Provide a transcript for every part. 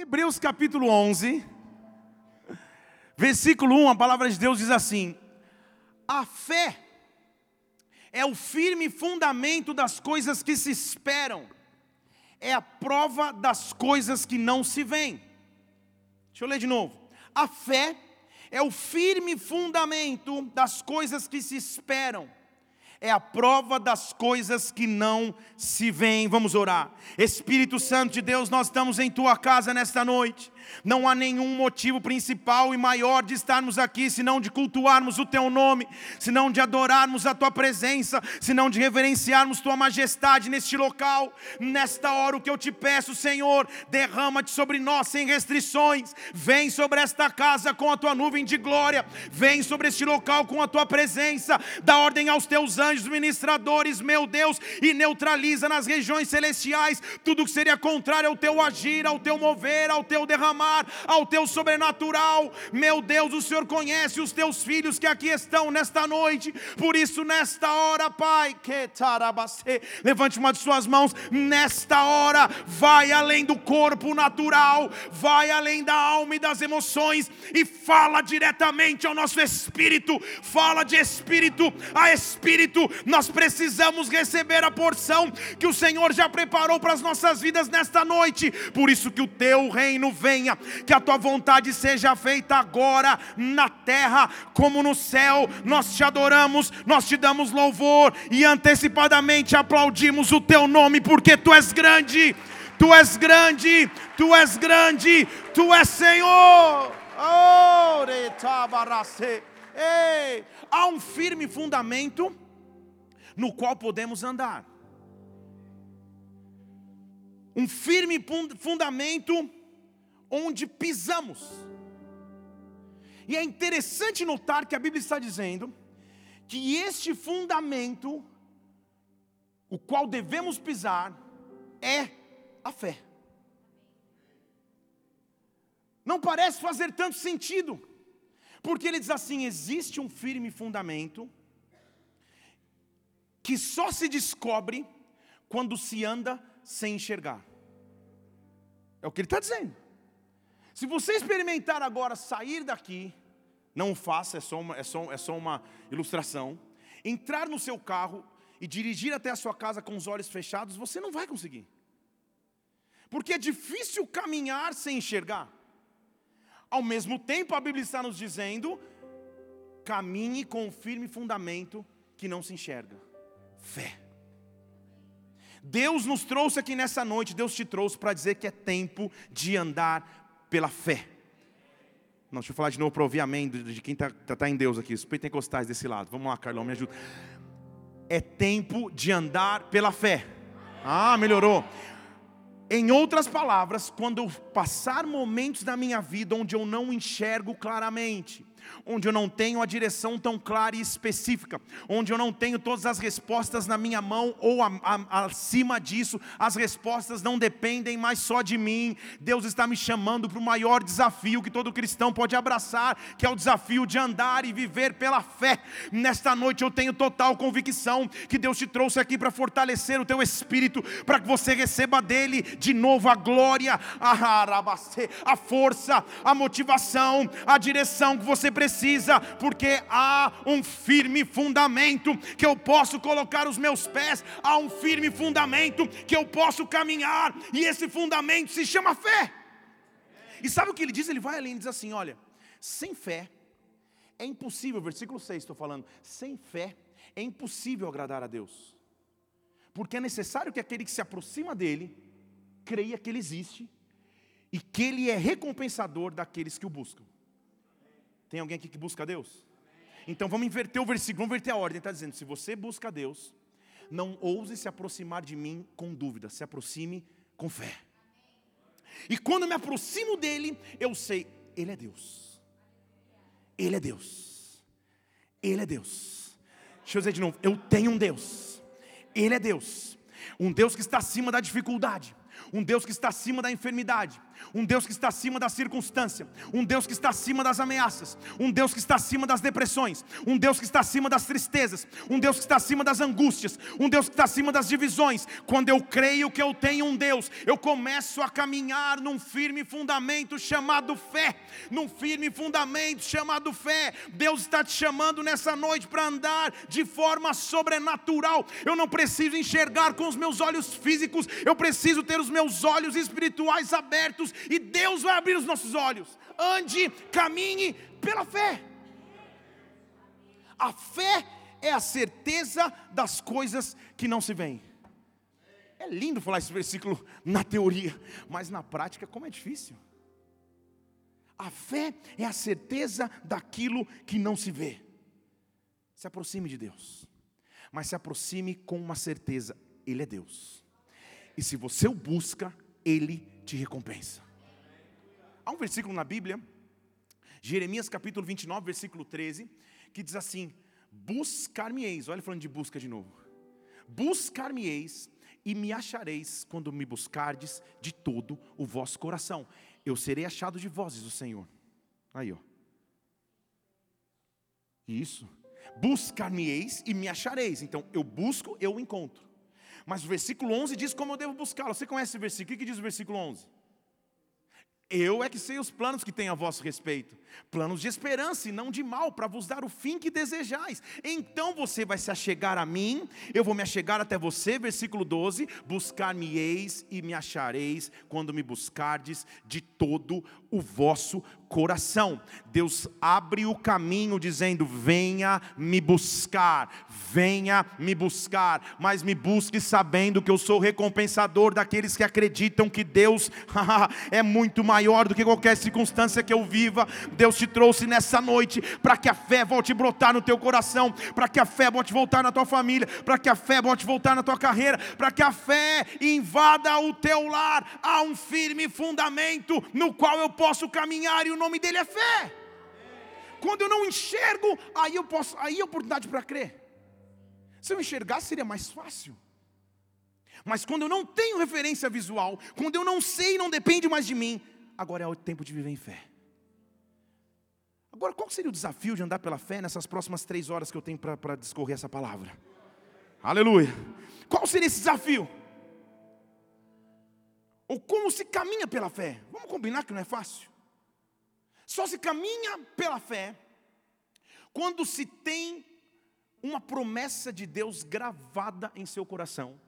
Hebreus capítulo 11, versículo 1, a palavra de Deus diz assim: A fé é o firme fundamento das coisas que se esperam, é a prova das coisas que não se veem. Deixa eu ler de novo. A fé é o firme fundamento das coisas que se esperam é a prova das coisas que não se veem. Vamos orar. Espírito Santo de Deus, nós estamos em tua casa nesta noite. Não há nenhum motivo principal e maior de estarmos aqui, senão de cultuarmos o Teu nome, senão de adorarmos a Tua presença, senão de reverenciarmos Tua majestade neste local. Nesta hora, o que eu te peço, Senhor, derrama-te sobre nós sem restrições. Vem sobre esta casa com a Tua nuvem de glória, vem sobre este local com a Tua presença. Dá ordem aos Teus anjos ministradores, meu Deus, e neutraliza nas regiões celestiais tudo que seria contrário ao Teu agir, ao Teu mover, ao Teu derramar ao teu sobrenatural. Meu Deus, o Senhor conhece os teus filhos que aqui estão nesta noite. Por isso, nesta hora, Pai, que levante uma de suas mãos. Nesta hora, vai além do corpo natural, vai além da alma e das emoções e fala diretamente ao nosso espírito. Fala de espírito a espírito. Nós precisamos receber a porção que o Senhor já preparou para as nossas vidas nesta noite. Por isso que o teu reino venha que a tua vontade seja feita agora na terra como no céu. Nós te adoramos, nós te damos louvor e antecipadamente aplaudimos o teu nome, porque tu és grande, tu és grande, tu és grande, tu és Senhor. Oh, Ei, há um firme fundamento no qual podemos andar. Um firme fundamento onde pisamos. E é interessante notar que a Bíblia está dizendo que este fundamento, o qual devemos pisar, é a fé. Não parece fazer tanto sentido, porque ele diz assim: existe um firme fundamento que só se descobre quando se anda sem enxergar. É o que ele está dizendo. Se você experimentar agora sair daqui, não faça, é só uma, é só, é só uma ilustração. Entrar no seu carro e dirigir até a sua casa com os olhos fechados, você não vai conseguir. Porque é difícil caminhar sem enxergar. Ao mesmo tempo, a Bíblia está nos dizendo: caminhe com um firme fundamento que não se enxerga fé. Deus nos trouxe aqui nessa noite, Deus te trouxe para dizer que é tempo de andar pela fé. Não, deixa eu falar de novo para ouvir amém de quem está tá, tá em Deus aqui, os pentecostais desse lado. Vamos lá, Carlão, me ajuda. É tempo de andar pela fé. Ah, melhorou. Em outras palavras, quando eu passar momentos da minha vida onde eu não enxergo claramente, onde eu não tenho a direção tão clara e específica, onde eu não tenho todas as respostas na minha mão, ou a, a, acima disso, as respostas não dependem mais só de mim. Deus está me chamando para o maior desafio que todo cristão pode abraçar, que é o desafio de andar e viver pela fé. Nesta noite eu tenho total convicção que Deus te trouxe aqui para fortalecer o teu espírito, para que você receba dele de novo a glória, a, a força, a motivação, a direção que você precisa, porque há um firme fundamento que eu posso colocar os meus pés, há um firme fundamento que eu posso caminhar, e esse fundamento se chama fé. E sabe o que ele diz? Ele vai além e diz assim: olha, sem fé é impossível, versículo 6 estou falando, sem fé é impossível agradar a Deus, porque é necessário que aquele que se aproxima dele creia que ele existe e que ele é recompensador daqueles que o buscam. Tem alguém aqui que busca Deus? Então vamos inverter o versículo, vamos inverter a ordem. Está dizendo: se você busca Deus, não ouse se aproximar de mim com dúvida, se aproxime com fé. E quando eu me aproximo dele, eu sei, ele é Deus. Ele é Deus. Ele é Deus. Deixa eu dizer de novo, eu tenho um Deus. Ele é Deus. Um Deus que está acima da dificuldade um Deus que está acima da enfermidade, um Deus que está acima da circunstância, um Deus que está acima das ameaças, um Deus que está acima das depressões, um Deus que está acima das tristezas, um Deus que está acima das angústias, um Deus que está acima das divisões. Quando eu creio que eu tenho um Deus, eu começo a caminhar num firme fundamento chamado fé, num firme fundamento chamado fé. Deus está te chamando nessa noite para andar de forma sobrenatural. Eu não preciso enxergar com os meus olhos físicos, eu preciso ter os meus olhos espirituais abertos e Deus vai abrir os nossos olhos. Ande, caminhe pela fé. A fé é a certeza das coisas que não se veem. É lindo falar esse versículo na teoria, mas na prática, como é difícil. A fé é a certeza daquilo que não se vê. Se aproxime de Deus, mas se aproxime com uma certeza: Ele é Deus. E se você o busca, Ele te recompensa. Há um versículo na Bíblia, Jeremias capítulo 29, versículo 13, que diz assim: Buscar-me-eis, olha falando de busca de novo. Buscar-me-eis e me achareis quando me buscardes de todo o vosso coração. Eu serei achado de vós, diz o Senhor. Aí, ó. Isso. Buscar-me-eis e me achareis. Então, eu busco, eu encontro. Mas o versículo 11 diz como eu devo buscá-lo. Você conhece esse versículo? O que diz o versículo 11? Eu é que sei os planos que tenho a vosso respeito, planos de esperança e não de mal, para vos dar o fim que desejais. Então você vai se achegar a mim, eu vou me achegar até você, versículo 12: buscar-me-eis e me achareis quando me buscardes de todo o vosso coração. Deus abre o caminho dizendo: venha me buscar, venha me buscar, mas me busque sabendo que eu sou recompensador daqueles que acreditam que Deus é muito maior do que qualquer circunstância que eu viva. Deus te trouxe nessa noite para que a fé volte a brotar no teu coração, para que a fé volte a voltar na tua família, para que a fé volte a voltar na tua carreira, para que a fé invada o teu lar. Há um firme fundamento no qual eu posso caminhar e o nome dele é fé. Quando eu não enxergo, aí eu posso, aí é oportunidade para crer. Se eu enxergasse seria mais fácil. Mas quando eu não tenho referência visual, quando eu não sei, não depende mais de mim, agora é o tempo de viver em fé. Agora, qual seria o desafio de andar pela fé nessas próximas três horas que eu tenho para discorrer essa palavra? Aleluia. Qual seria esse desafio? Ou como se caminha pela fé? Vamos combinar que não é fácil. Só se caminha pela fé quando se tem uma promessa de Deus gravada em seu coração.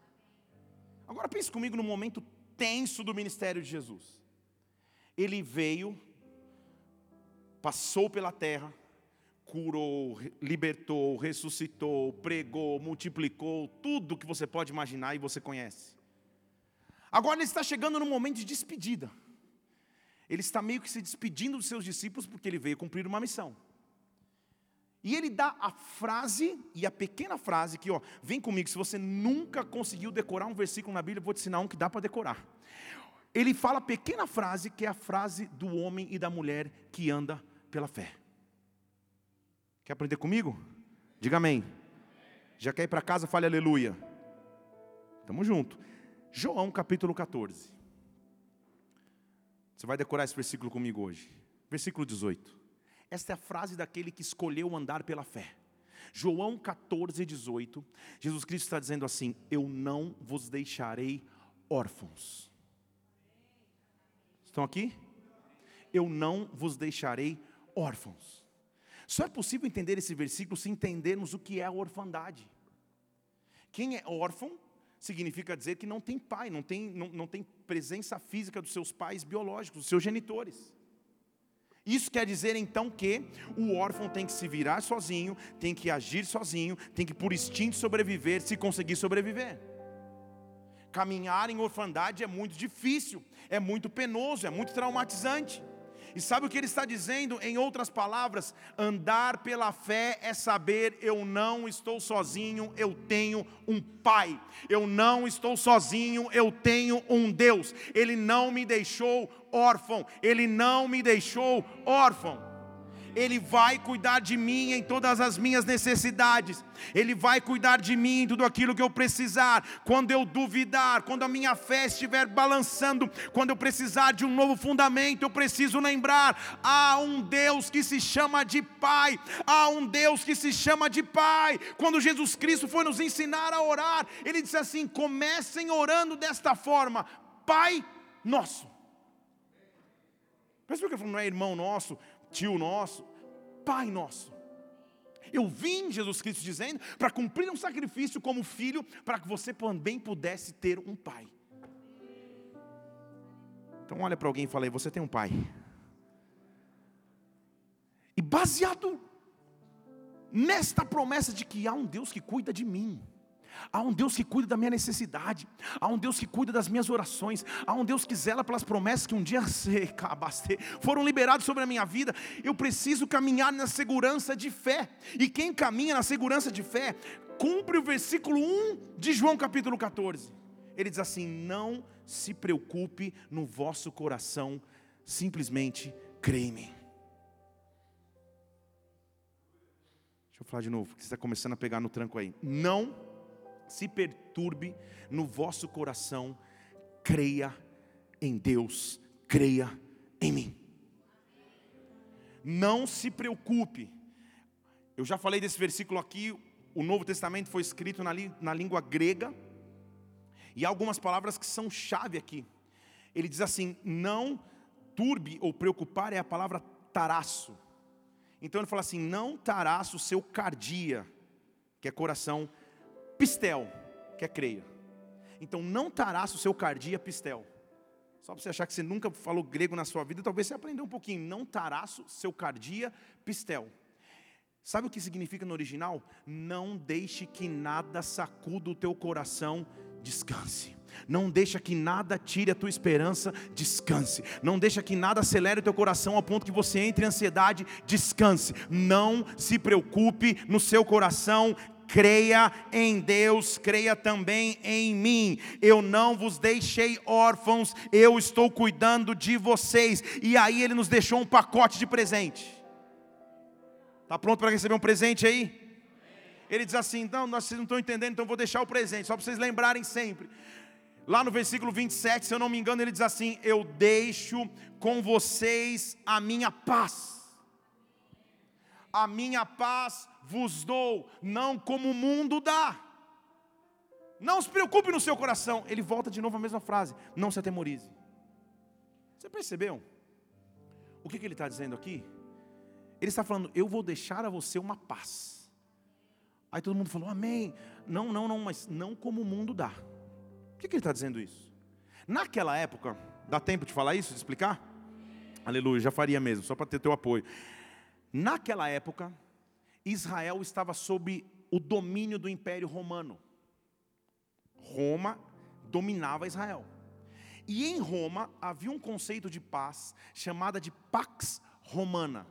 Agora pense comigo no momento tenso do ministério de Jesus. Ele veio, passou pela terra, curou, libertou, ressuscitou, pregou, multiplicou, tudo que você pode imaginar e você conhece. Agora ele está chegando no momento de despedida. Ele está meio que se despedindo dos seus discípulos porque ele veio cumprir uma missão. E ele dá a frase, e a pequena frase que, ó, vem comigo, se você nunca conseguiu decorar um versículo na Bíblia, eu vou te ensinar um que dá para decorar. Ele fala a pequena frase que é a frase do homem e da mulher que anda pela fé. Quer aprender comigo? Diga amém. Já quer ir para casa? Fale aleluia. Tamo junto. João capítulo 14. Você vai decorar esse versículo comigo hoje. Versículo 18. Esta é a frase daquele que escolheu andar pela fé. João 14, 18. Jesus Cristo está dizendo assim: Eu não vos deixarei órfãos. Estão aqui? Eu não vos deixarei órfãos. Só é possível entender esse versículo se entendermos o que é a orfandade. Quem é órfão significa dizer que não tem pai, não tem, não, não tem presença física dos seus pais biológicos, dos seus genitores. Isso quer dizer então que o órfão tem que se virar sozinho, tem que agir sozinho, tem que por instinto sobreviver, se conseguir sobreviver. Caminhar em orfandade é muito difícil, é muito penoso, é muito traumatizante. E sabe o que ele está dizendo? Em outras palavras, andar pela fé é saber eu não estou sozinho, eu tenho um Pai. Eu não estou sozinho, eu tenho um Deus. Ele não me deixou órfão, ele não me deixou órfão. Ele vai cuidar de mim em todas as minhas necessidades, Ele vai cuidar de mim em tudo aquilo que eu precisar. Quando eu duvidar, quando a minha fé estiver balançando, quando eu precisar de um novo fundamento, eu preciso lembrar: há um Deus que se chama de Pai, há um Deus que se chama de Pai. Quando Jesus Cristo foi nos ensinar a orar, Ele disse assim: comecem orando desta forma, Pai Nosso. Percebeu que ele falou, não é irmão nosso, tio nosso, pai nosso. Eu vim, Jesus Cristo dizendo, para cumprir um sacrifício como filho, para que você também pudesse ter um pai. Então olha para alguém e fala aí, você tem um pai. E baseado nesta promessa de que há um Deus que cuida de mim, Há um Deus que cuida da minha necessidade. Há um Deus que cuida das minhas orações. Há um Deus que zela pelas promessas que um dia foram liberadas sobre a minha vida. Eu preciso caminhar na segurança de fé. E quem caminha na segurança de fé, cumpre o versículo 1 de João capítulo 14. Ele diz assim: Não se preocupe no vosso coração, simplesmente creia. Deixa eu falar de novo, que você está começando a pegar no tranco aí. Não se perturbe no vosso coração, creia em Deus, creia em mim. Não se preocupe. Eu já falei desse versículo aqui, o Novo Testamento foi escrito na, na língua grega, e há algumas palavras que são chave aqui. Ele diz assim: não turbe ou preocupar é a palavra taraço. Então ele fala assim: não taraço o seu cardia, que é coração, pistel, que é creia. Então não taraça o seu cardia pistel. Só para você achar que você nunca falou grego na sua vida, talvez você aprendeu um pouquinho. Não taraço seu cardia pistel. Sabe o que significa no original? Não deixe que nada sacuda o teu coração, descanse. Não deixa que nada tire a tua esperança, descanse. Não deixa que nada acelere o teu coração ao ponto que você entre em ansiedade, descanse. Não se preocupe no seu coração, creia em Deus, creia também em mim. Eu não vos deixei órfãos, eu estou cuidando de vocês. E aí ele nos deixou um pacote de presente. Está pronto para receber um presente aí? Ele diz assim: então, vocês não estão entendendo, então vou deixar o presente, só para vocês lembrarem sempre. Lá no versículo 27, se eu não me engano, ele diz assim: Eu deixo com vocês a minha paz a minha paz vos dou, não como o mundo dá. Não se preocupe no seu coração. Ele volta de novo a mesma frase: não se atemorize. Você percebeu? O que, que ele está dizendo aqui? Ele está falando: eu vou deixar a você uma paz. Aí todo mundo falou: amém. Não, não, não, mas não como o mundo dá. Por que, que ele está dizendo isso? Naquela época, dá tempo de falar isso, de explicar? Aleluia, já faria mesmo, só para ter teu apoio. Naquela época, Israel estava sob o domínio do Império Romano. Roma dominava Israel. E em Roma havia um conceito de paz chamada de Pax Romana,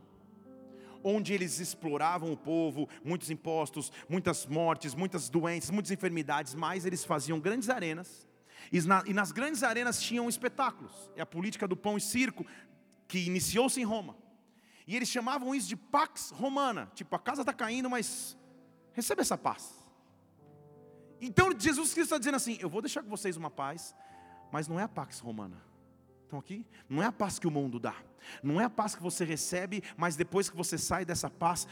onde eles exploravam o povo, muitos impostos, muitas mortes, muitas doenças, muitas enfermidades, mas eles faziam grandes arenas. E nas grandes arenas tinham espetáculos. É a política do pão e circo que iniciou-se em Roma. E eles chamavam isso de pax romana. Tipo, a casa está caindo, mas receba essa paz. Então Jesus Cristo está dizendo assim: Eu vou deixar com vocês uma paz, mas não é a pax romana. Estão aqui? Não é a paz que o mundo dá. Não é a paz que você recebe, mas depois que você sai dessa paz,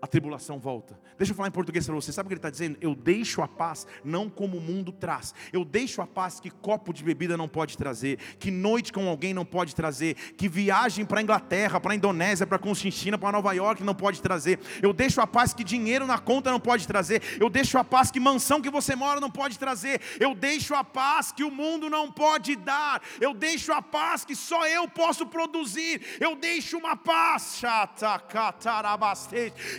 a tribulação volta. Deixa eu falar em português para você. Sabe o que ele está dizendo? Eu deixo a paz não como o mundo traz. Eu deixo a paz que copo de bebida não pode trazer, que noite com alguém não pode trazer, que viagem para a Inglaterra, para a Indonésia, para a Conchinchina, para Nova York não pode trazer. Eu deixo a paz que dinheiro na conta não pode trazer. Eu deixo a paz que mansão que você mora não pode trazer. Eu deixo a paz que o mundo não pode dar. Eu deixo a paz que só eu posso produzir. Eu deixo uma paz chata,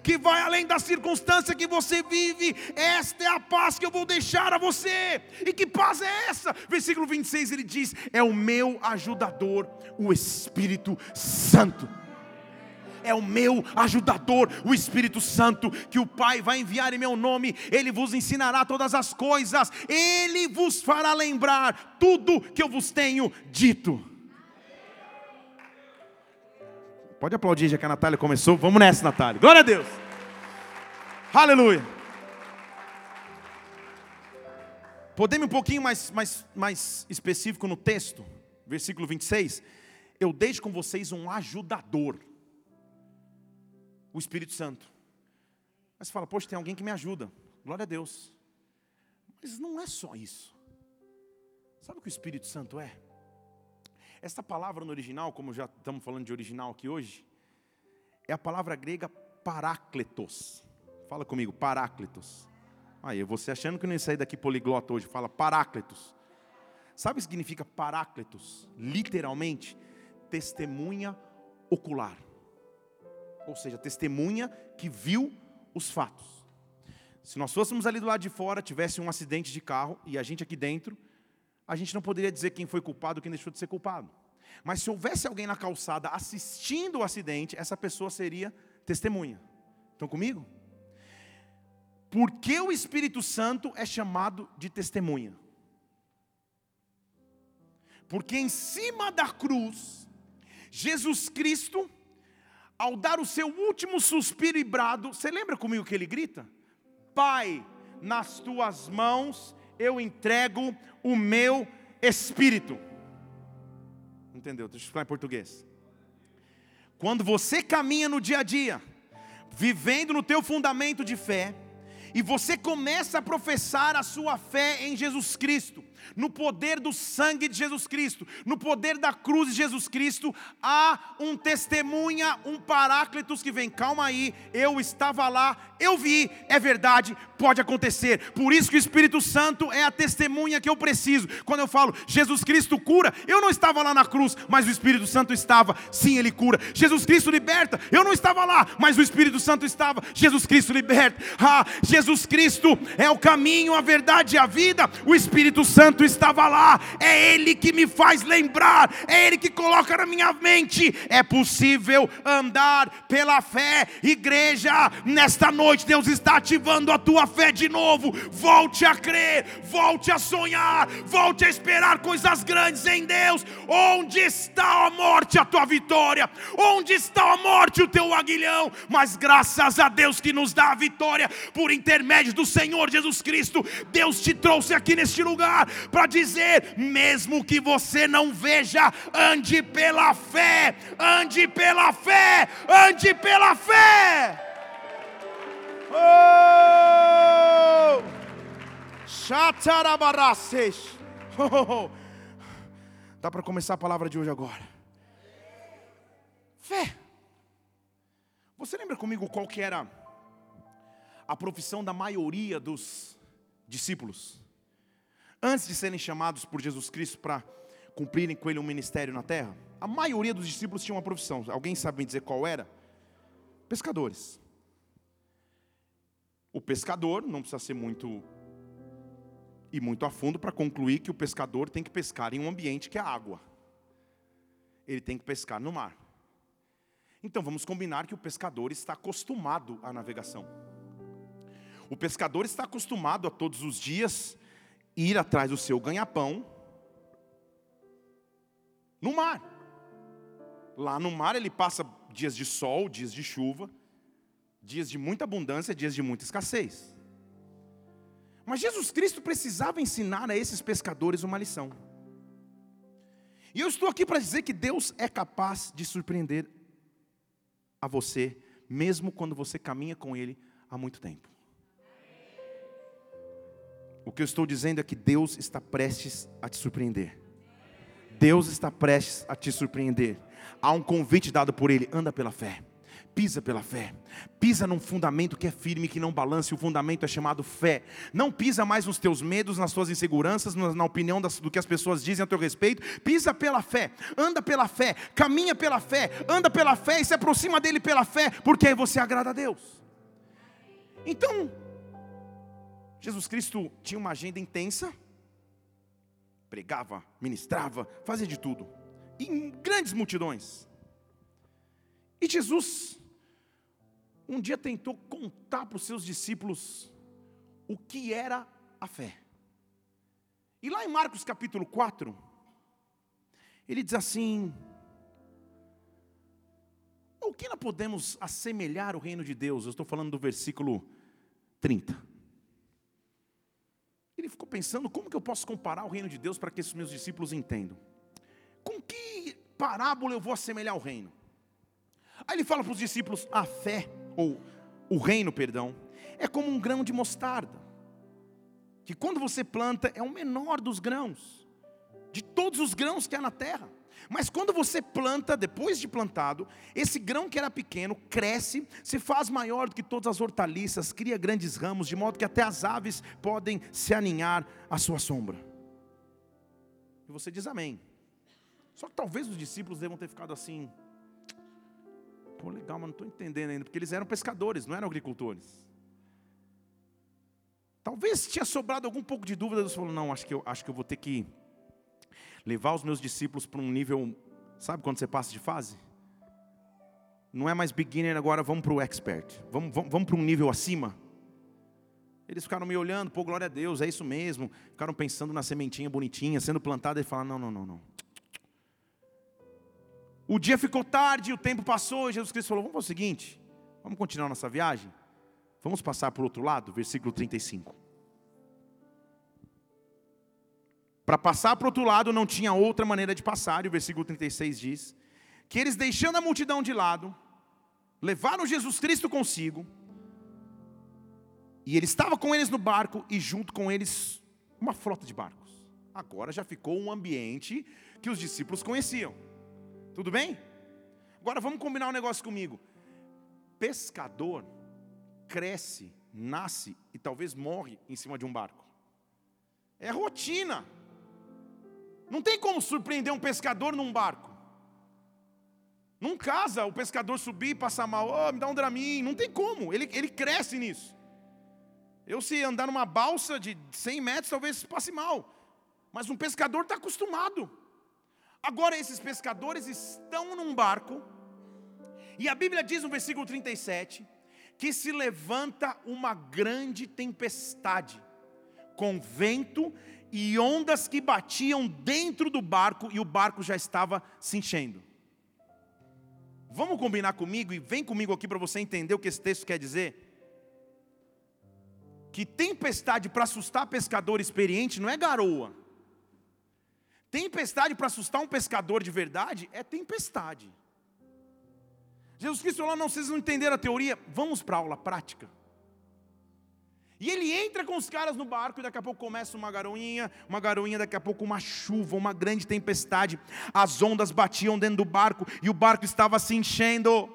que vai além da circunstância que você vive. Esta é a paz que eu vou deixar a você. E que paz é essa? Versículo 26 ele diz: É o meu ajudador, o Espírito Santo é o meu ajudador, o Espírito Santo, que o Pai vai enviar em meu nome, ele vos ensinará todas as coisas, ele vos fará lembrar tudo que eu vos tenho dito. Pode aplaudir já que a Natália começou. Vamos nessa, Natália. Glória a Deus. Aleluia. Podemos um pouquinho mais, mais, mais específico no texto, versículo 26. Eu deixo com vocês um ajudador, o Espírito Santo. Mas você fala, poxa, tem alguém que me ajuda. Glória a Deus. Mas não é só isso. Sabe o que o Espírito Santo é? Essa palavra no original, como já estamos falando de original aqui hoje, é a palavra grega parácletos. Fala comigo, parácletos. Aí, você achando que não ia sair daqui poliglota hoje, fala parácletos. Sabe o que significa parácletos? Literalmente, testemunha ocular. Ou seja, testemunha que viu os fatos. Se nós fôssemos ali do lado de fora, tivesse um acidente de carro e a gente aqui dentro, a gente não poderia dizer quem foi culpado, quem deixou de ser culpado. Mas se houvesse alguém na calçada assistindo o acidente, essa pessoa seria testemunha. Estão comigo? Por que o Espírito Santo é chamado de testemunha? Porque em cima da cruz, Jesus Cristo, ao dar o seu último suspiro e brado, você lembra comigo que ele grita? Pai, nas tuas mãos eu entrego o meu espírito. Entendeu? Deixa eu falar em português. Quando você caminha no dia a dia, vivendo no teu fundamento de fé, e você começa a professar a sua fé em Jesus Cristo, no poder do sangue de Jesus Cristo, no poder da cruz de Jesus Cristo, há um testemunha, um paráclitos que vem, calma aí, eu estava lá, eu vi, é verdade, pode acontecer. Por isso que o Espírito Santo é a testemunha que eu preciso. Quando eu falo Jesus Cristo cura, eu não estava lá na cruz, mas o Espírito Santo estava. Sim, ele cura. Jesus Cristo liberta. Eu não estava lá, mas o Espírito Santo estava. Jesus Cristo liberta. Ah, Jesus Cristo é o caminho, a verdade e a vida. O Espírito Santo estava lá. É ele que me faz lembrar, é ele que coloca na minha mente. É possível andar pela fé, igreja, nesta noite noite Deus está ativando a tua fé de novo. Volte a crer, volte a sonhar, volte a esperar coisas grandes em Deus. Onde está a morte, a tua vitória? Onde está a morte, o teu aguilhão? Mas graças a Deus que nos dá a vitória por intermédio do Senhor Jesus Cristo. Deus te trouxe aqui neste lugar para dizer: mesmo que você não veja, ande pela fé, ande pela fé, ande pela fé. Oh! Chatarabaraces. Oh! Dá para começar a palavra de hoje agora. Fé. Você lembra comigo qual que era a profissão da maioria dos discípulos? Antes de serem chamados por Jesus Cristo para cumprirem com ele um ministério na terra, a maioria dos discípulos tinha uma profissão. Alguém sabe me dizer qual era? Pescadores. O pescador não precisa ser muito e muito a fundo para concluir que o pescador tem que pescar em um ambiente que é água. Ele tem que pescar no mar. Então vamos combinar que o pescador está acostumado à navegação. O pescador está acostumado a todos os dias ir atrás do seu ganha-pão no mar. Lá no mar ele passa dias de sol, dias de chuva, dias de muita abundância, dias de muita escassez. Mas Jesus Cristo precisava ensinar a esses pescadores uma lição. E eu estou aqui para dizer que Deus é capaz de surpreender a você, mesmo quando você caminha com Ele há muito tempo. O que eu estou dizendo é que Deus está prestes a te surpreender. Deus está prestes a te surpreender. Há um convite dado por Ele, anda pela fé. Pisa pela fé. Pisa num fundamento que é firme, que não balance. O fundamento é chamado fé. Não pisa mais nos teus medos, nas tuas inseguranças, na opinião do que as pessoas dizem a teu respeito. Pisa pela fé. Anda pela fé. Caminha pela fé. Anda pela fé e se aproxima dele pela fé, porque aí você agrada a Deus. Então, Jesus Cristo tinha uma agenda intensa. Pregava, ministrava, fazia de tudo. Em grandes multidões. E Jesus, um dia tentou contar para os seus discípulos o que era a fé. E lá em Marcos capítulo 4, ele diz assim: que nós podemos assemelhar o reino de Deus? Eu estou falando do versículo 30. Ele ficou pensando: como que eu posso comparar o reino de Deus para que esses meus discípulos entendam? Com que parábola eu vou assemelhar o reino? Aí ele fala para os discípulos: a fé, ou o reino, perdão, é como um grão de mostarda, que quando você planta é o menor dos grãos, de todos os grãos que há na terra. Mas quando você planta, depois de plantado, esse grão que era pequeno cresce, se faz maior do que todas as hortaliças, cria grandes ramos, de modo que até as aves podem se aninhar à sua sombra. E você diz amém. Só que talvez os discípulos devam ter ficado assim. Pô, legal, mas não estou entendendo ainda, porque eles eram pescadores, não eram agricultores. Talvez tinha sobrado algum pouco de dúvida, eles falaram, não, acho que eu, acho que eu vou ter que levar os meus discípulos para um nível, sabe quando você passa de fase? Não é mais beginner agora, vamos para o expert. Vamos, vamos, vamos para um nível acima. Eles ficaram me olhando, pô, glória a Deus, é isso mesmo. Ficaram pensando na sementinha bonitinha, sendo plantada, e falaram: não, não, não, não. O dia ficou tarde, o tempo passou, e Jesus Cristo falou: vamos fazer o seguinte, vamos continuar nossa viagem? Vamos passar para o outro lado, versículo 35. Para passar para o outro lado não tinha outra maneira de passar, e o versículo 36 diz: que eles deixando a multidão de lado, levaram Jesus Cristo consigo, e ele estava com eles no barco, e junto com eles uma frota de barcos. Agora já ficou um ambiente que os discípulos conheciam. Tudo bem? Agora vamos combinar um negócio comigo. Pescador cresce, nasce e talvez morre em cima de um barco. É rotina. Não tem como surpreender um pescador num barco. Não casa o pescador subir e passar mal, oh, me dá um dramin, não tem como, ele, ele cresce nisso. Eu se andar numa balsa de 100 metros, talvez passe mal. Mas um pescador está acostumado. Agora esses pescadores estão num barco, e a Bíblia diz no versículo 37, que se levanta uma grande tempestade, com vento e ondas que batiam dentro do barco e o barco já estava se enchendo. Vamos combinar comigo e vem comigo aqui para você entender o que esse texto quer dizer? Que tempestade para assustar pescador experiente não é garoa. Tempestade para assustar um pescador de verdade é tempestade. Jesus Cristo falou: não, vocês não entenderam a teoria, vamos para a aula prática. E ele entra com os caras no barco e daqui a pouco começa uma garoinha, uma garoinha, daqui a pouco uma chuva, uma grande tempestade. As ondas batiam dentro do barco e o barco estava se enchendo.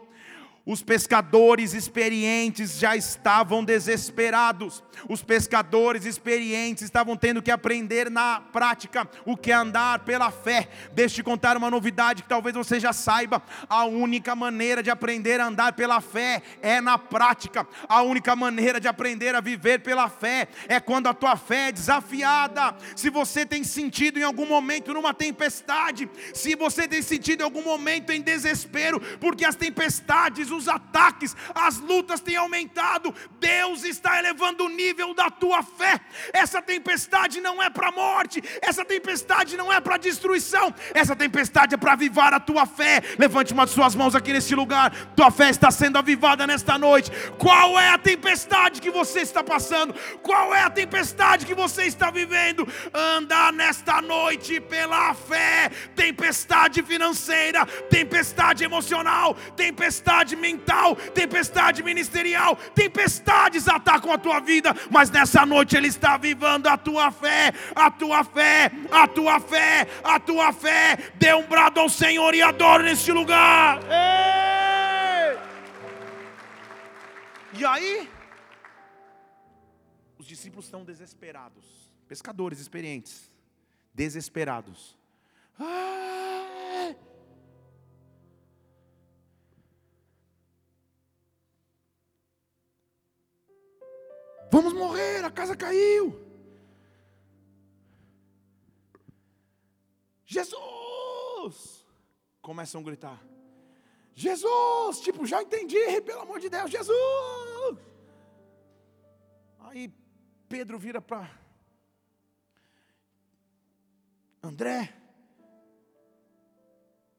Os pescadores experientes já estavam desesperados. Os pescadores experientes estavam tendo que aprender na prática o que é andar pela fé. Deixa eu te contar uma novidade que talvez você já saiba. A única maneira de aprender a andar pela fé é na prática. A única maneira de aprender a viver pela fé é quando a tua fé é desafiada. Se você tem sentido em algum momento numa tempestade, se você tem sentido em algum momento em desespero, porque as tempestades os ataques, as lutas têm aumentado. Deus está elevando o nível da tua fé. Essa tempestade não é para morte, essa tempestade não é para destruição, essa tempestade é para avivar a tua fé. Levante uma de suas mãos aqui nesse lugar. Tua fé está sendo avivada nesta noite. Qual é a tempestade que você está passando? Qual é a tempestade que você está vivendo? Anda nesta noite pela fé. Tempestade financeira, tempestade emocional, tempestade mental, tempestade ministerial, tempestades atacam a tua vida, mas nessa noite Ele está avivando a tua fé, a tua fé, a tua fé, a tua fé. Dê um brado ao Senhor e adore neste lugar. Ei! E aí, os discípulos estão desesperados, pescadores experientes, desesperados. Ah! Vamos morrer, a casa caiu. Jesus! Começam a gritar. Jesus! Tipo, já entendi, pelo amor de Deus, Jesus! Aí Pedro vira para André,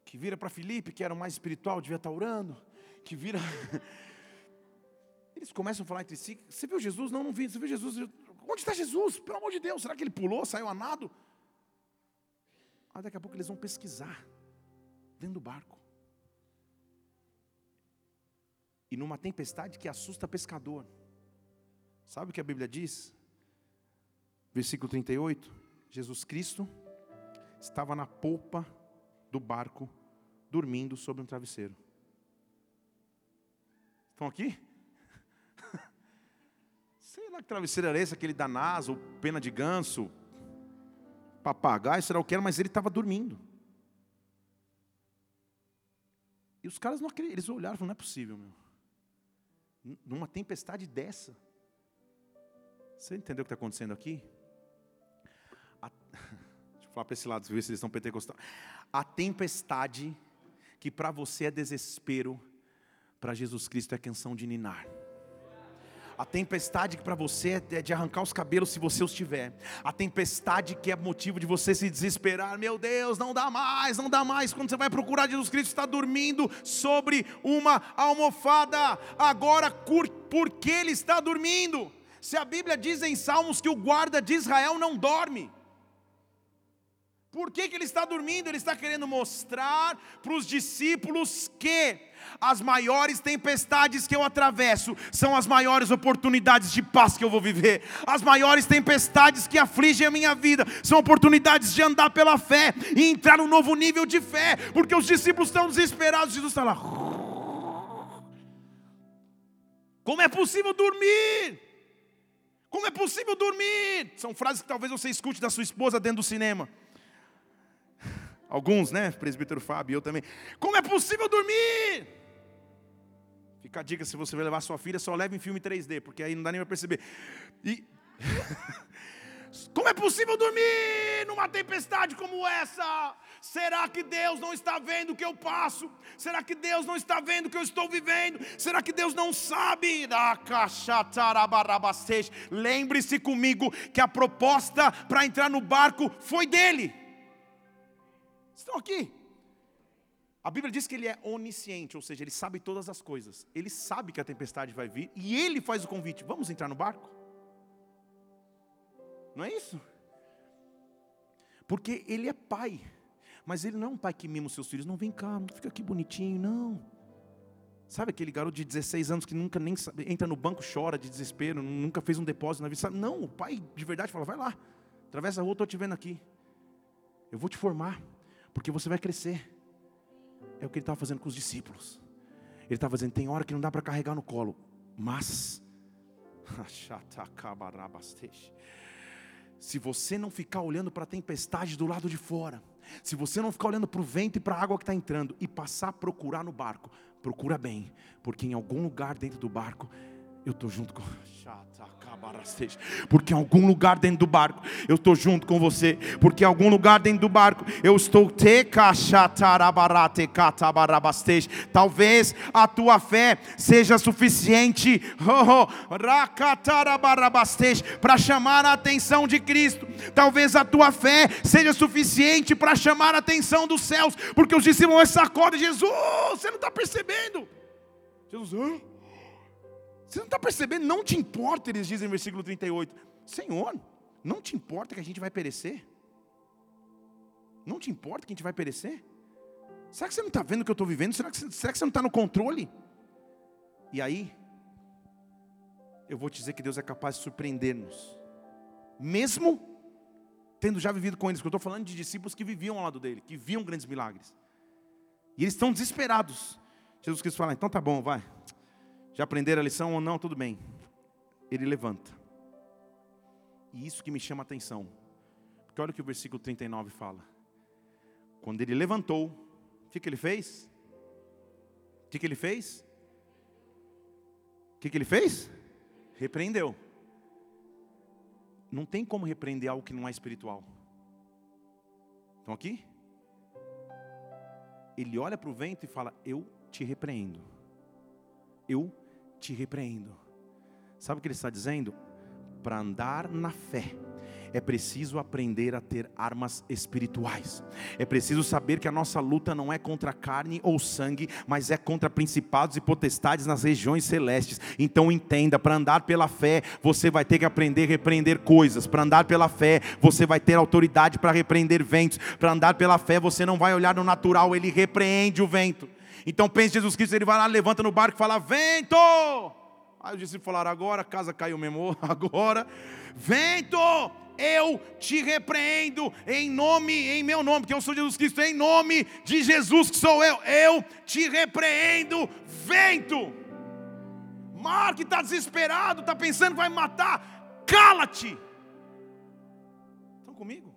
que vira para Felipe, que era o mais espiritual, devia estar orando. que vira. Eles começam a falar entre si: Você viu Jesus? Não, não vi. Você viu Jesus? Onde está Jesus? Pelo amor de Deus, será que ele pulou, saiu a nado? Aí daqui a pouco eles vão pesquisar dentro do barco. E numa tempestade que assusta pescador. Sabe o que a Bíblia diz? Versículo 38. Jesus Cristo estava na polpa do barco, dormindo sobre um travesseiro. Estão aqui? Sei lá que travesseiro era esse, aquele da NASA, ou pena de ganso, papagaio, será o que era, mas ele estava dormindo. E os caras não eles olharam e falaram, não é possível, meu. Numa tempestade dessa. Você entendeu o que está acontecendo aqui? A... Deixa eu falar para esse lado, ver se eles estão pentecostais. A tempestade que para você é desespero, para Jesus Cristo é canção de ninar. A tempestade que para você é de arrancar os cabelos se você os tiver. A tempestade que é motivo de você se desesperar. Meu Deus, não dá mais, não dá mais. Quando você vai procurar Jesus Cristo, está dormindo sobre uma almofada. Agora, por que ele está dormindo? Se a Bíblia diz em Salmos que o guarda de Israel não dorme. Por que, que ele está dormindo? Ele está querendo mostrar para os discípulos que as maiores tempestades que eu atravesso são as maiores oportunidades de paz que eu vou viver. As maiores tempestades que afligem a minha vida são oportunidades de andar pela fé e entrar num novo nível de fé, porque os discípulos estão desesperados. Jesus está lá. Como é possível dormir? Como é possível dormir? São frases que talvez você escute da sua esposa dentro do cinema. Alguns, né? Presbítero Fábio, eu também. Como é possível dormir? Fica a dica: se você vai levar sua filha, só leve em filme 3D, porque aí não dá nem para perceber. E. Como é possível dormir numa tempestade como essa? Será que Deus não está vendo o que eu passo? Será que Deus não está vendo o que eu estou vivendo? Será que Deus não sabe? Lembre-se comigo que a proposta para entrar no barco foi dele. Estão aqui. A Bíblia diz que ele é onisciente, ou seja, ele sabe todas as coisas. Ele sabe que a tempestade vai vir e ele faz o convite: vamos entrar no barco? Não é isso? Porque ele é pai, mas ele não é um pai que mima os seus filhos. Não vem cá, fica aqui bonitinho, não. Sabe aquele garoto de 16 anos que nunca nem sabe, entra no banco, chora de desespero, nunca fez um depósito na vida? Sabe? Não, o pai de verdade fala: vai lá, atravessa a rua, estou te vendo aqui. Eu vou te formar porque você vai crescer. É o que ele estava fazendo com os discípulos. Ele estava dizendo: tem hora que não dá para carregar no colo, mas. Se você não ficar olhando para a tempestade do lado de fora, se você não ficar olhando para o vento e para a água que está entrando e passar a procurar no barco, procura bem, porque em algum lugar dentro do barco eu estou junto com. Porque em algum lugar dentro do barco eu estou junto com você. Porque em algum lugar dentro do barco eu estou. Talvez a tua fé seja suficiente para chamar a atenção de Cristo. Talvez a tua fé seja suficiente para chamar a atenção dos céus. Porque os discípulos sacodem Jesus. Você não está percebendo? Jesus, Hã? Você não está percebendo? Não te importa, eles dizem no versículo 38. Senhor, não te importa que a gente vai perecer? Não te importa que a gente vai perecer? Será que você não está vendo o que eu estou vivendo? Será que, será que você não está no controle? E aí, eu vou te dizer que Deus é capaz de surpreender-nos, mesmo tendo já vivido com eles, porque eu estou falando de discípulos que viviam ao lado dele, que viam grandes milagres, e eles estão desesperados. Jesus Cristo fala: então tá bom, vai, já aprenderam a lição ou não? Tudo bem. Ele levanta. E isso que me chama a atenção. Porque olha o que o versículo 39 fala. Quando ele levantou, o que, que ele fez? O que, que ele fez? O que, que ele fez? Repreendeu. Não tem como repreender algo que não é espiritual. Estão aqui? Ele olha para o vento e fala: Eu te repreendo. Eu te repreendo. Sabe o que ele está dizendo? Para andar na fé, é preciso aprender a ter armas espirituais. É preciso saber que a nossa luta não é contra carne ou sangue, mas é contra principados e potestades nas regiões celestes. Então entenda, para andar pela fé, você vai ter que aprender a repreender coisas. Para andar pela fé, você vai ter autoridade para repreender ventos. Para andar pela fé, você não vai olhar no natural, ele repreende o vento. Então pense Jesus Cristo, ele vai lá, levanta no barco e fala: "Vento!" Aí os discípulos falaram: "Agora a casa caiu mesmo, agora vento!" eu te repreendo em nome, em meu nome, porque eu sou Jesus Cristo, em nome de Jesus que sou eu, eu te repreendo, vento. Mar que está desesperado, está pensando que vai matar, cala-te. Estão comigo?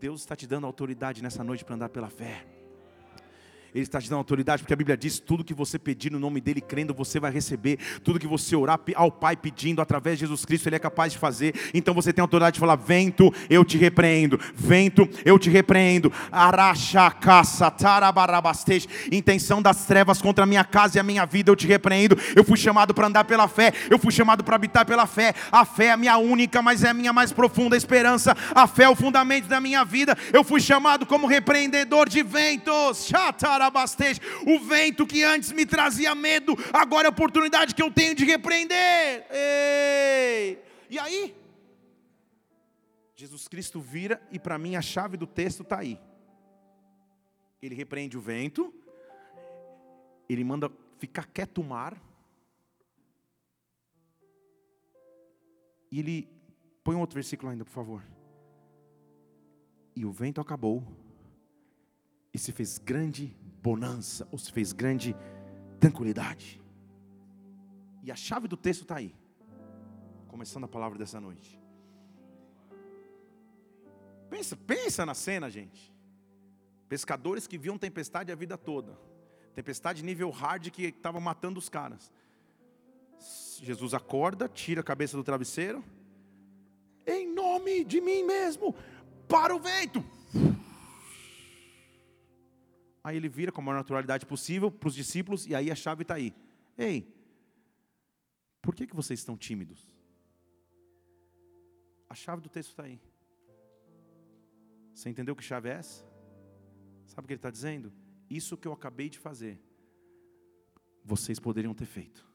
Deus está te dando autoridade nessa noite para andar pela fé. Ele está te dando autoridade, porque a Bíblia diz: tudo que você pedir no nome dele, crendo, você vai receber. Tudo que você orar ao Pai pedindo através de Jesus Cristo, Ele é capaz de fazer. Então você tem autoridade de falar: vento, eu te repreendo. Vento, eu te repreendo. Intenção das trevas contra a minha casa e a minha vida, eu te repreendo. Eu fui chamado para andar pela fé. Eu fui chamado para habitar pela fé. A fé é a minha única, mas é a minha mais profunda esperança. A fé é o fundamento da minha vida. Eu fui chamado como repreendedor de ventos. Chatara o vento que antes me trazia medo, agora é a oportunidade que eu tenho de repreender. Ei! E aí? Jesus Cristo vira e para mim a chave do texto está aí. Ele repreende o vento, ele manda ficar quieto o mar, e ele põe um outro versículo ainda, por favor. E o vento acabou, e se fez grande bonança, ou se fez grande tranquilidade. E a chave do texto está aí, começando a palavra dessa noite. Pensa, pensa na cena, gente. Pescadores que viam tempestade a vida toda. Tempestade nível hard que estava matando os caras. Jesus acorda, tira a cabeça do travesseiro. Em nome de mim mesmo, para o vento. Aí ele vira com a maior naturalidade possível para os discípulos, e aí a chave está aí. Ei, por que, que vocês estão tímidos? A chave do texto está aí. Você entendeu que chave é essa? Sabe o que ele está dizendo? Isso que eu acabei de fazer, vocês poderiam ter feito.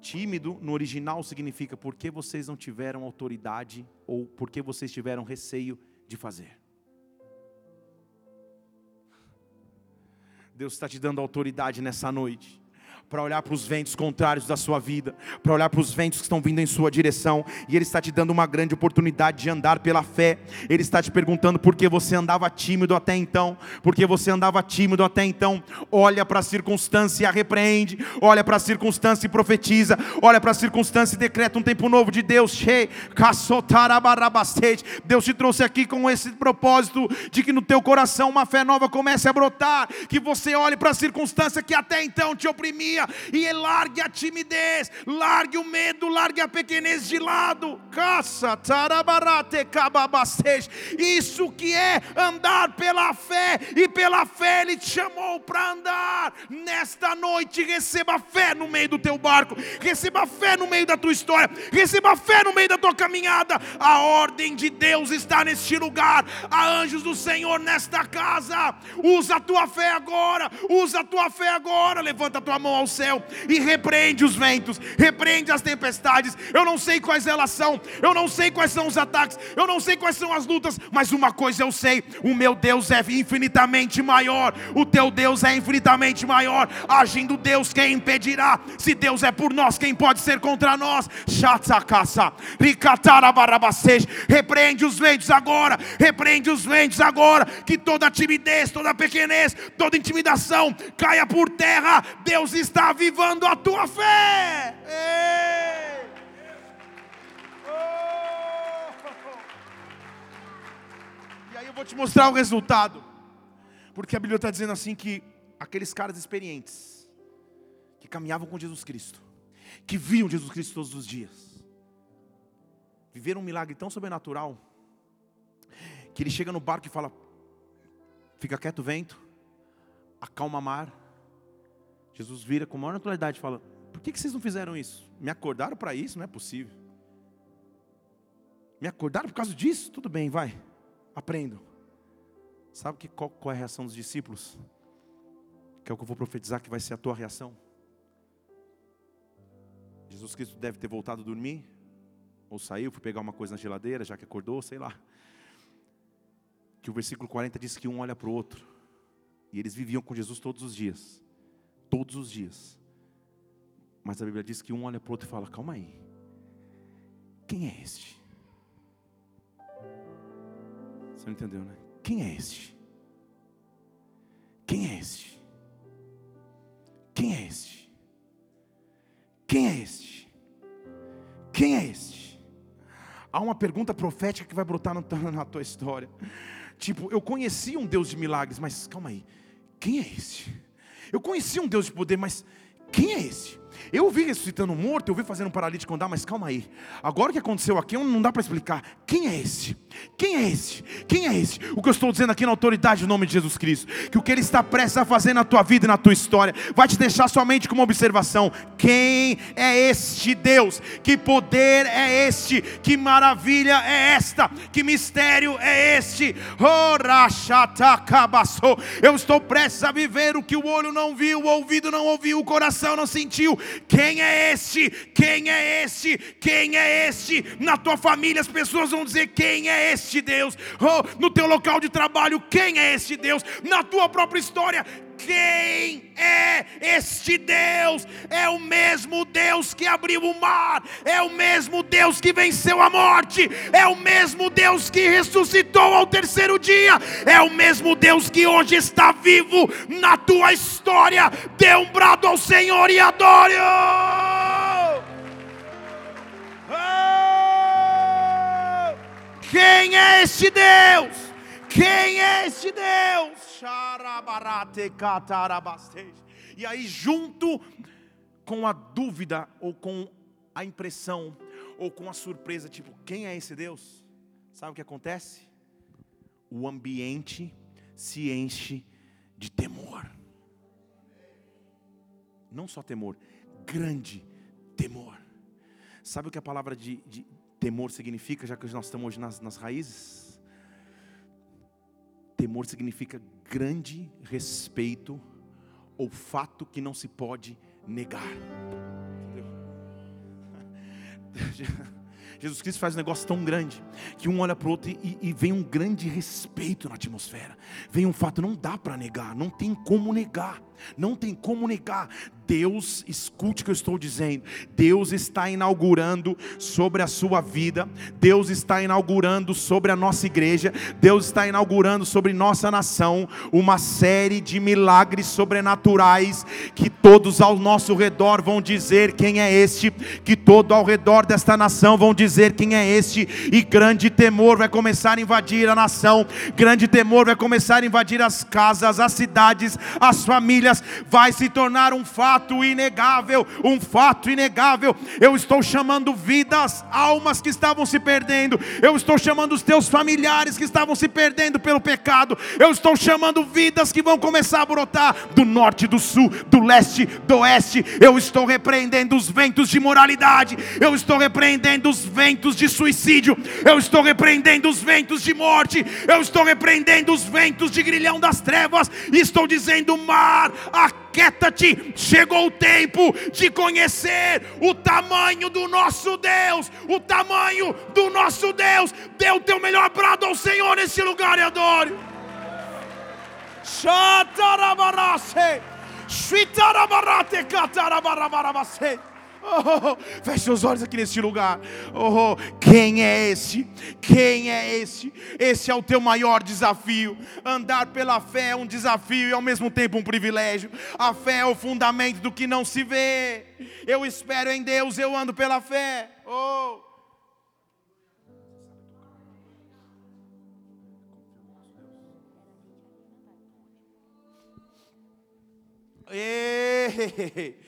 Tímido no original significa porque vocês não tiveram autoridade ou porque vocês tiveram receio de fazer. Deus está te dando autoridade nessa noite para olhar para os ventos contrários da sua vida, para olhar para os ventos que estão vindo em sua direção, e Ele está te dando uma grande oportunidade de andar pela fé. Ele está te perguntando por que você andava tímido até então, porque você andava tímido até então. Olha para a circunstância e a repreende, olha para a circunstância e profetiza, olha para a circunstância e decreta um tempo novo de Deus. Deus te trouxe aqui com esse propósito de que no teu coração uma fé nova comece a brotar, que você olhe para a circunstância que até então te oprimia e largue a timidez, largue o medo, largue a pequenez de lado. Caça, Isso que é andar pela fé, e pela fé Ele te chamou para andar. Nesta noite, receba fé no meio do teu barco, receba fé no meio da tua história, receba fé no meio da tua caminhada. A ordem de Deus está neste lugar, há anjos do Senhor nesta casa. Usa a tua fé agora, usa a tua fé agora. Levanta a tua mão ao céu e repreende os ventos, repreende as tempestades. Eu não sei quais elas são, eu não sei quais são os ataques, eu não sei quais são as lutas, mas uma coisa eu sei: o meu Deus é infinitamente maior, o teu Deus é infinitamente maior. Agindo Deus, quem impedirá? Se Deus é por nós, quem pode ser contra nós? Repreende os ventos agora, repreende os ventos agora, que toda timidez, toda pequenez, toda intimidação caia por terra. Deus está está avivando a tua fé. Ei. Oh. E aí eu vou te mostrar o resultado. Porque a Bíblia está dizendo assim que aqueles caras experientes, que caminhavam com Jesus Cristo, que viam Jesus Cristo todos os dias, viveram um milagre tão sobrenatural, que ele chega no barco e fala: Fica quieto, vento, acalma mar, Jesus vira com maior naturalidade e fala: Por que, vocês não fizeram isso? Me acordaram para isso? Não é possível. Me acordaram por causa disso? Tudo bem, vai. Aprendo. Sabe que, qual, qual é a reação dos discípulos? Que é o que eu vou profetizar que vai ser a tua reação. Jesus Cristo deve ter voltado a dormir, ou saiu, foi pegar uma coisa na geladeira, já que acordou, sei lá. Que o versículo 40 diz que um olha para o outro, e eles viviam com Jesus todos os dias, todos os dias. Mas a Bíblia diz que um olha para o outro e fala: calma aí, quem é este? Você não entendeu, né? Quem é este? Quem é este? Quem é este? Quem é este? Quem é este? Há uma pergunta profética que vai brotar na tua história. Tipo, eu conheci um Deus de milagres, mas calma aí, quem é este? Eu conheci um Deus de poder, mas quem é esse? Eu vi ressuscitando um morto, eu vi fazendo um paralítico andar, mas calma aí. Agora o que aconteceu aqui não dá para explicar. Quem é esse? Quem é esse? Quem é esse? O que eu estou dizendo aqui na autoridade, no nome de Jesus Cristo, que o que Ele está prestes a fazer na tua vida e na tua história, vai te deixar somente com uma observação: quem é este Deus? Que poder é este? Que maravilha é esta? Que mistério é este? Eu estou prestes a viver o que o olho não viu, o ouvido não ouviu, o coração não sentiu quem é este? Quem é este? Quem é este? Na tua família as pessoas vão dizer: Quem é este Deus? Oh, no teu local de trabalho, quem é este Deus? Na tua própria história, quem é este Deus? É o mesmo Deus que abriu o mar, é o mesmo Deus que venceu a morte, é o mesmo Deus que ressuscitou ao terceiro dia, é o mesmo Deus que hoje está vivo na tua história. Dê um brado ao Senhor e adore. Oh! Quem é este Deus? Quem é este Deus? E aí, junto com a dúvida, ou com a impressão, ou com a surpresa, tipo, quem é esse Deus? Sabe o que acontece? O ambiente se enche de temor. Não só temor, grande temor. Sabe o que a palavra de, de temor significa, já que nós estamos hoje nas, nas raízes? Temor significa grande respeito ou fato que não se pode negar. Jesus Cristo faz um negócio tão grande que um olha para o outro e, e, vem um grande respeito na atmosfera. Vem um fato, não dá para negar, não tem como negar, não tem como negar. Deus, escute o que eu estou dizendo. Deus está inaugurando sobre a sua vida, Deus está inaugurando sobre a nossa igreja, Deus está inaugurando sobre nossa nação uma série de milagres sobrenaturais que todos ao nosso redor vão dizer quem é este, que todo ao redor desta nação vão dizer quem é este, e grande temor vai começar a invadir a nação, grande temor vai começar a invadir as casas, as cidades, as famílias, vai se tornar um fato fato inegável, um fato inegável. Eu estou chamando vidas, almas que estavam se perdendo. Eu estou chamando os teus familiares que estavam se perdendo pelo pecado. Eu estou chamando vidas que vão começar a brotar do norte, do sul, do leste, do oeste. Eu estou repreendendo os ventos de moralidade. Eu estou repreendendo os ventos de suicídio. Eu estou repreendendo os ventos de morte. Eu estou repreendendo os ventos de grilhão das trevas. E estou dizendo, mar, aquieta-te. Chegou o tempo de conhecer o tamanho do nosso Deus, o tamanho do nosso Deus. Dê o teu melhor brado ao Senhor nesse lugar e adore. Shatarabarase, Shitarabarate Katarabarabarabasse. Oh, feche seus olhos aqui neste lugar. Oh, quem é esse? Quem é esse? Esse é o teu maior desafio. Andar pela fé é um desafio e ao mesmo tempo um privilégio. A fé é o fundamento do que não se vê. Eu espero em Deus, eu ando pela fé. Oh. Ei.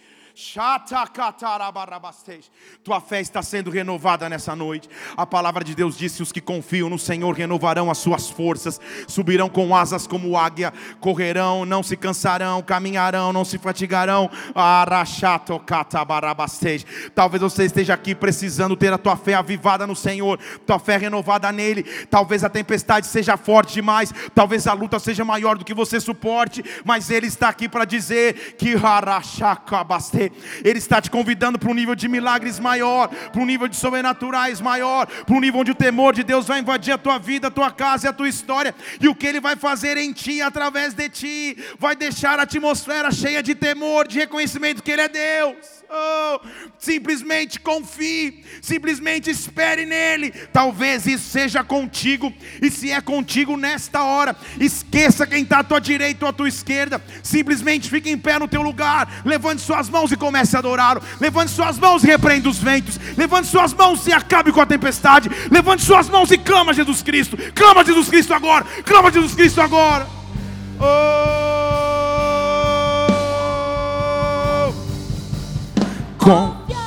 Tua fé está sendo renovada nessa noite. A palavra de Deus disse: os que confiam no Senhor renovarão as suas forças, subirão com asas como águia, correrão, não se cansarão, caminharão, não se fatigarão. Talvez você esteja aqui precisando ter a tua fé avivada no Senhor, tua fé renovada nele. Talvez a tempestade seja forte demais, talvez a luta seja maior do que você suporte, mas Ele está aqui para dizer que Ele está te convidando para um nível de milagres maior, para um nível de sobrenaturais maior, para um nível onde o temor de Deus vai invadir a tua vida, a tua casa e a tua história, e o que Ele vai fazer em ti, através de ti, vai deixar a atmosfera cheia de temor, de reconhecimento que Ele é Deus. Oh, simplesmente confie, simplesmente espere nele. Talvez isso seja contigo, e se é contigo nesta hora, esqueça quem está à tua direita ou à tua esquerda. Simplesmente fique em pé no teu lugar, levante suas mãos e comece a adorá-lo. Levante suas mãos e repreenda os ventos. Levante suas mãos e acabe com a tempestade. Levante suas mãos e clama Jesus Cristo. Clama Jesus Cristo agora. Clama Jesus Cristo agora. Oh. confiance.